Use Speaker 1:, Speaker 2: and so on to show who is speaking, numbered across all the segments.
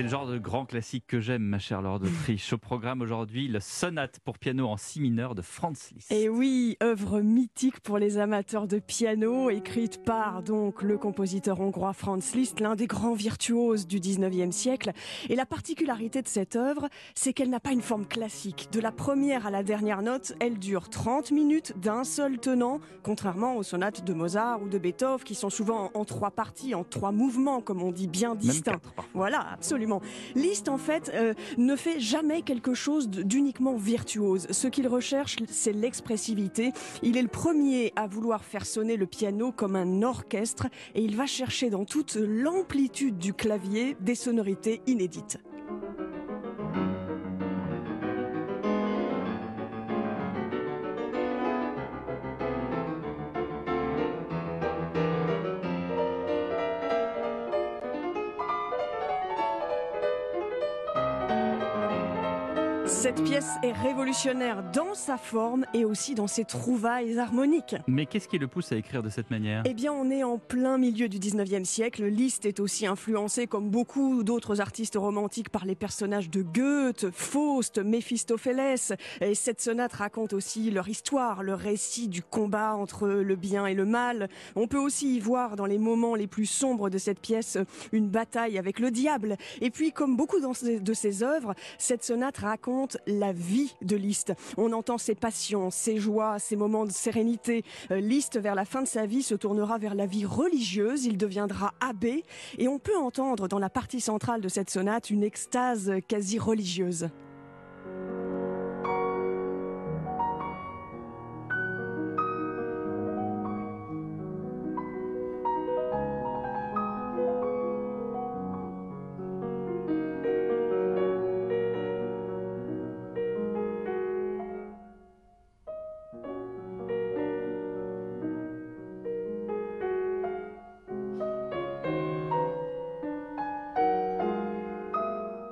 Speaker 1: C'est le genre de grand classique que j'aime, ma chère Laure d'Autriche. Au programme aujourd'hui, le sonate pour piano en si mineur de Franz Liszt.
Speaker 2: Et oui, œuvre mythique pour les amateurs de piano, écrite par donc le compositeur hongrois Franz Liszt, l'un des grands virtuoses du 19e siècle. Et la particularité de cette œuvre, c'est qu'elle n'a pas une forme classique. De la première à la dernière note, elle dure 30 minutes d'un seul tenant, contrairement aux sonates de Mozart ou de Beethoven qui sont souvent en trois parties, en trois mouvements, comme on dit, bien distincts. Voilà, absolument. Liszt, en fait, euh, ne fait jamais quelque chose d'uniquement virtuose. Ce qu'il recherche, c'est l'expressivité. Il est le premier à vouloir faire sonner le piano comme un orchestre et il va chercher dans toute l'amplitude du clavier des sonorités inédites. Cette pièce est révolutionnaire dans sa forme et aussi dans ses trouvailles harmoniques.
Speaker 1: Mais qu'est-ce qui le pousse à écrire de cette manière?
Speaker 2: Eh bien, on est en plein milieu du 19e siècle. Liszt est aussi influencé, comme beaucoup d'autres artistes romantiques, par les personnages de Goethe, Faust, Méphistophélès. Et cette sonate raconte aussi leur histoire, le récit du combat entre le bien et le mal. On peut aussi y voir dans les moments les plus sombres de cette pièce une bataille avec le diable. Et puis, comme beaucoup de ses œuvres, cette sonate raconte la vie de Liszt. On entend ses passions, ses joies, ses moments de sérénité. Euh, Liszt, vers la fin de sa vie, se tournera vers la vie religieuse. Il deviendra abbé et on peut entendre dans la partie centrale de cette sonate une extase quasi religieuse.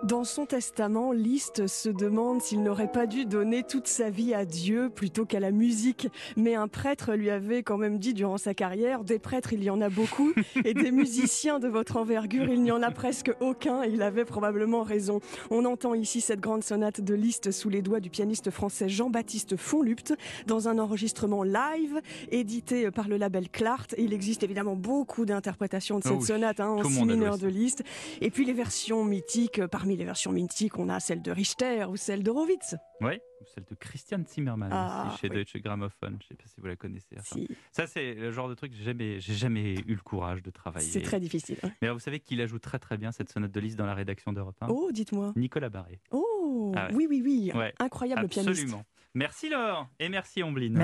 Speaker 2: Dans son testament, Liszt se demande s'il n'aurait pas dû donner toute sa vie à Dieu plutôt qu'à la musique. Mais un prêtre lui avait quand même dit durant sa carrière, des prêtres il y en a beaucoup, et des musiciens de votre envergure il n'y en a presque aucun. Il avait probablement raison. On entend ici cette grande sonate de Liszt sous les doigts du pianiste français Jean-Baptiste Fonlupt dans un enregistrement live édité par le label Clart. Il existe évidemment beaucoup d'interprétations de cette sonate hein, en si mineur de Liszt. Et puis les versions mythiques parmi les versions mythiques, on a celle de Richter ou celle d'Horowitz.
Speaker 1: Oui, ou celle de Christian Zimmermann
Speaker 2: ah,
Speaker 1: chez Deutsche Grammophon. Je ne sais pas si vous la connaissez. Ça, c'est le genre de truc que j'ai jamais, jamais eu le courage de travailler.
Speaker 2: C'est très difficile.
Speaker 1: Mais vous savez qu'il ajoute très très bien cette sonate de Liszt dans la rédaction d'Europe 1
Speaker 2: Oh, dites-moi.
Speaker 1: Nicolas Barré.
Speaker 2: Oh, ah oui, oui, oui. Incroyable
Speaker 1: Absolument.
Speaker 2: pianiste.
Speaker 1: Merci Laure et merci Ombline.